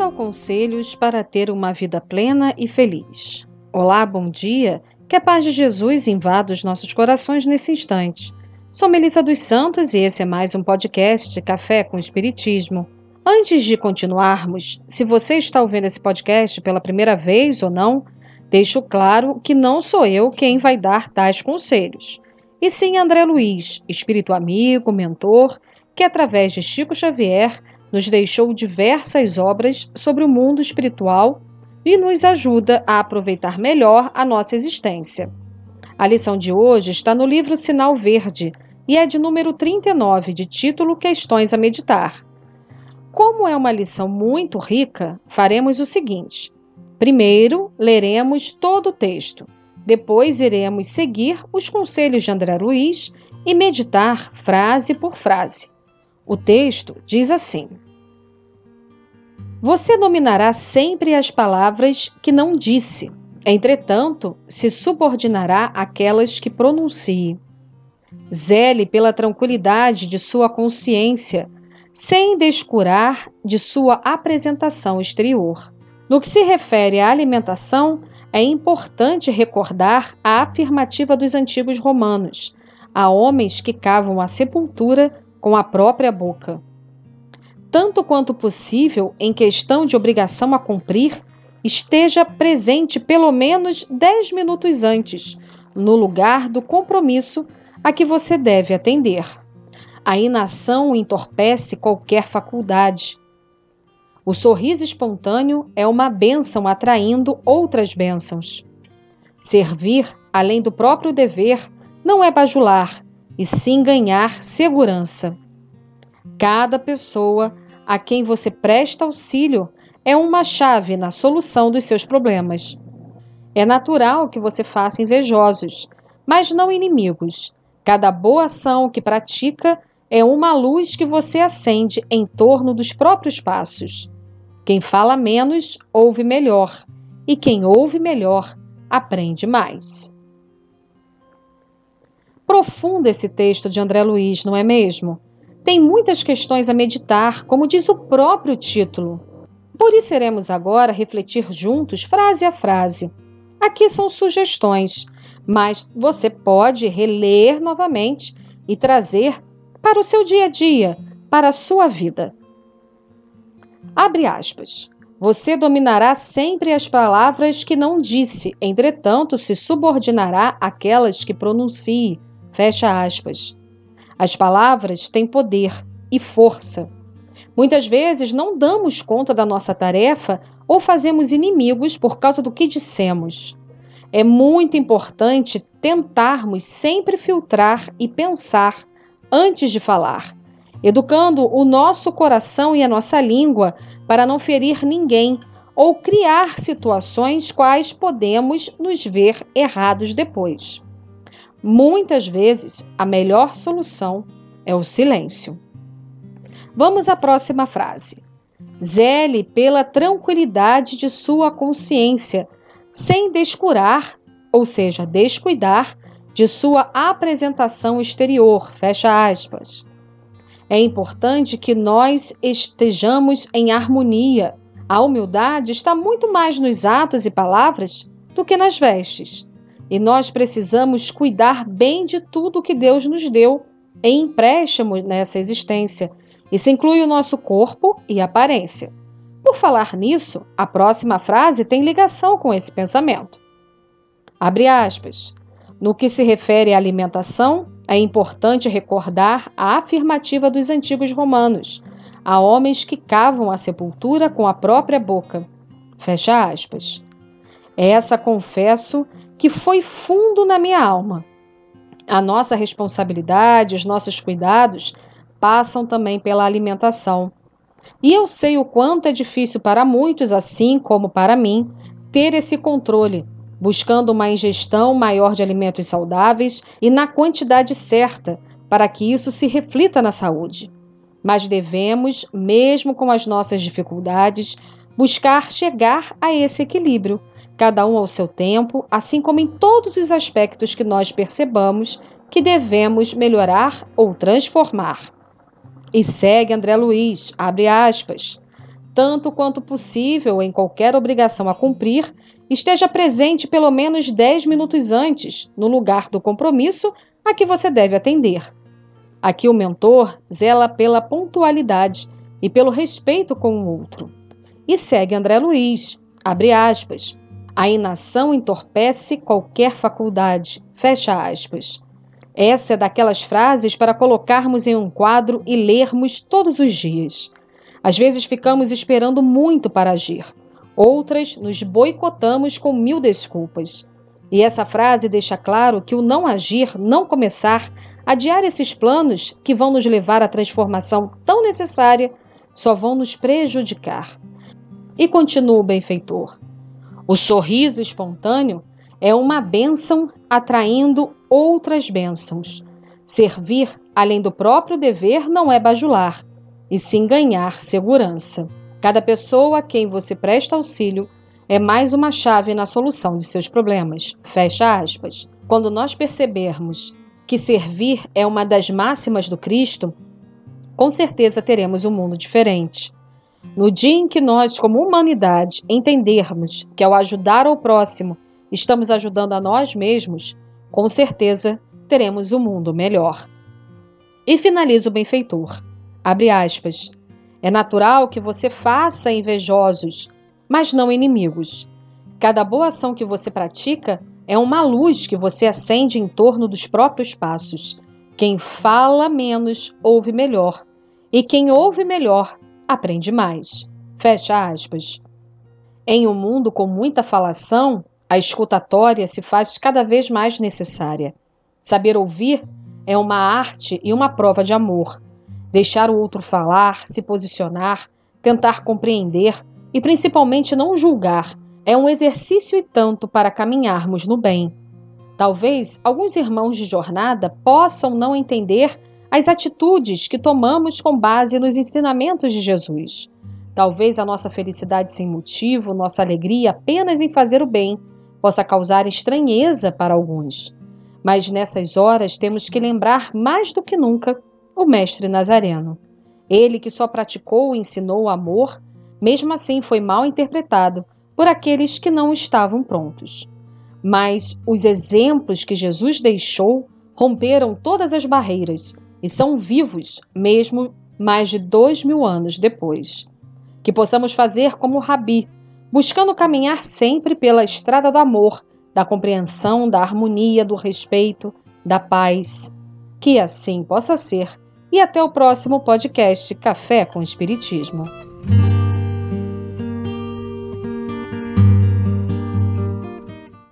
Vital Conselhos para ter uma vida plena e feliz. Olá, bom dia. Que a paz de Jesus invada os nossos corações nesse instante. Sou Melissa dos Santos e esse é mais um podcast Café com Espiritismo. Antes de continuarmos, se você está ouvindo esse podcast pela primeira vez ou não, deixo claro que não sou eu quem vai dar tais conselhos, e sim André Luiz, espírito amigo, mentor, que através de Chico Xavier nos deixou diversas obras sobre o mundo espiritual e nos ajuda a aproveitar melhor a nossa existência. A lição de hoje está no livro Sinal Verde e é de número 39, de título Questões a Meditar. Como é uma lição muito rica, faremos o seguinte: primeiro, leremos todo o texto, depois, iremos seguir os conselhos de André Luiz e meditar frase por frase. O texto diz assim: Você dominará sempre as palavras que não disse, entretanto, se subordinará àquelas que pronuncie. Zele pela tranquilidade de sua consciência, sem descurar de sua apresentação exterior. No que se refere à alimentação, é importante recordar a afirmativa dos antigos romanos: há homens que cavam a sepultura com a própria boca. Tanto quanto possível, em questão de obrigação a cumprir, esteja presente pelo menos 10 minutos antes, no lugar do compromisso a que você deve atender. A inação entorpece qualquer faculdade. O sorriso espontâneo é uma bênção atraindo outras bênçãos. Servir, além do próprio dever, não é bajular, e sim ganhar segurança. Cada pessoa a quem você presta auxílio é uma chave na solução dos seus problemas. É natural que você faça invejosos, mas não inimigos. Cada boa ação que pratica é uma luz que você acende em torno dos próprios passos. Quem fala menos, ouve melhor, e quem ouve melhor, aprende mais. Profundo esse texto de André Luiz, não é mesmo? Tem muitas questões a meditar, como diz o próprio título. Por isso iremos agora refletir juntos, frase a frase. Aqui são sugestões, mas você pode reler novamente e trazer para o seu dia a dia, para a sua vida. Abre aspas. Você dominará sempre as palavras que não disse, entretanto, se subordinará àquelas que pronuncie Fecha aspas. As palavras têm poder e força. Muitas vezes não damos conta da nossa tarefa ou fazemos inimigos por causa do que dissemos. É muito importante tentarmos sempre filtrar e pensar antes de falar, educando o nosso coração e a nossa língua para não ferir ninguém ou criar situações quais podemos nos ver errados depois. Muitas vezes, a melhor solução é o silêncio. Vamos à próxima frase. Zele pela tranquilidade de sua consciência, sem descurar, ou seja, descuidar, de sua apresentação exterior. Fecha aspas. É importante que nós estejamos em harmonia. A humildade está muito mais nos atos e palavras do que nas vestes. E nós precisamos cuidar bem de tudo que Deus nos deu em empréstimo nessa existência. Isso inclui o nosso corpo e aparência. Por falar nisso, a próxima frase tem ligação com esse pensamento. Abre aspas. No que se refere à alimentação, é importante recordar a afirmativa dos antigos romanos: há homens que cavam a sepultura com a própria boca. Fecha aspas. Essa, confesso, que foi fundo na minha alma. A nossa responsabilidade, os nossos cuidados passam também pela alimentação. E eu sei o quanto é difícil para muitos, assim como para mim, ter esse controle, buscando uma ingestão maior de alimentos saudáveis e na quantidade certa, para que isso se reflita na saúde. Mas devemos, mesmo com as nossas dificuldades, buscar chegar a esse equilíbrio cada um ao seu tempo, assim como em todos os aspectos que nós percebamos que devemos melhorar ou transformar. E segue André Luiz, abre aspas. tanto quanto possível em qualquer obrigação a cumprir, esteja presente pelo menos 10 minutos antes, no lugar do compromisso a que você deve atender. Aqui o mentor zela pela pontualidade e pelo respeito com o outro. E segue André Luiz, abre aspas, a inação entorpece qualquer faculdade, fecha aspas. Essa é daquelas frases para colocarmos em um quadro e lermos todos os dias. Às vezes ficamos esperando muito para agir, outras nos boicotamos com mil desculpas. E essa frase deixa claro que o não agir, não começar, adiar esses planos que vão nos levar à transformação tão necessária, só vão nos prejudicar. E continua o benfeitor. O sorriso espontâneo é uma bênção atraindo outras bênçãos. Servir além do próprio dever não é bajular, e sim ganhar segurança. Cada pessoa a quem você presta auxílio é mais uma chave na solução de seus problemas. Fecha aspas. Quando nós percebermos que servir é uma das máximas do Cristo, com certeza teremos um mundo diferente. No dia em que nós, como humanidade, entendermos que ao ajudar ao próximo estamos ajudando a nós mesmos, com certeza teremos um mundo melhor. E finaliza o benfeitor. Abre aspas. É natural que você faça invejosos, mas não inimigos. Cada boa ação que você pratica é uma luz que você acende em torno dos próprios passos. Quem fala menos ouve melhor, e quem ouve melhor aprende mais. Fecha aspas. Em um mundo com muita falação, a escutatória se faz cada vez mais necessária. Saber ouvir é uma arte e uma prova de amor. Deixar o outro falar, se posicionar, tentar compreender e principalmente não julgar é um exercício e tanto para caminharmos no bem. Talvez alguns irmãos de jornada possam não entender as atitudes que tomamos com base nos ensinamentos de Jesus. Talvez a nossa felicidade sem motivo, nossa alegria apenas em fazer o bem, possa causar estranheza para alguns. Mas nessas horas temos que lembrar mais do que nunca o Mestre Nazareno. Ele que só praticou e ensinou o amor, mesmo assim foi mal interpretado por aqueles que não estavam prontos. Mas os exemplos que Jesus deixou romperam todas as barreiras e são vivos, mesmo mais de dois mil anos depois. Que possamos fazer como o Rabi, buscando caminhar sempre pela estrada do amor, da compreensão, da harmonia, do respeito, da paz. Que assim possa ser. E até o próximo podcast Café com Espiritismo.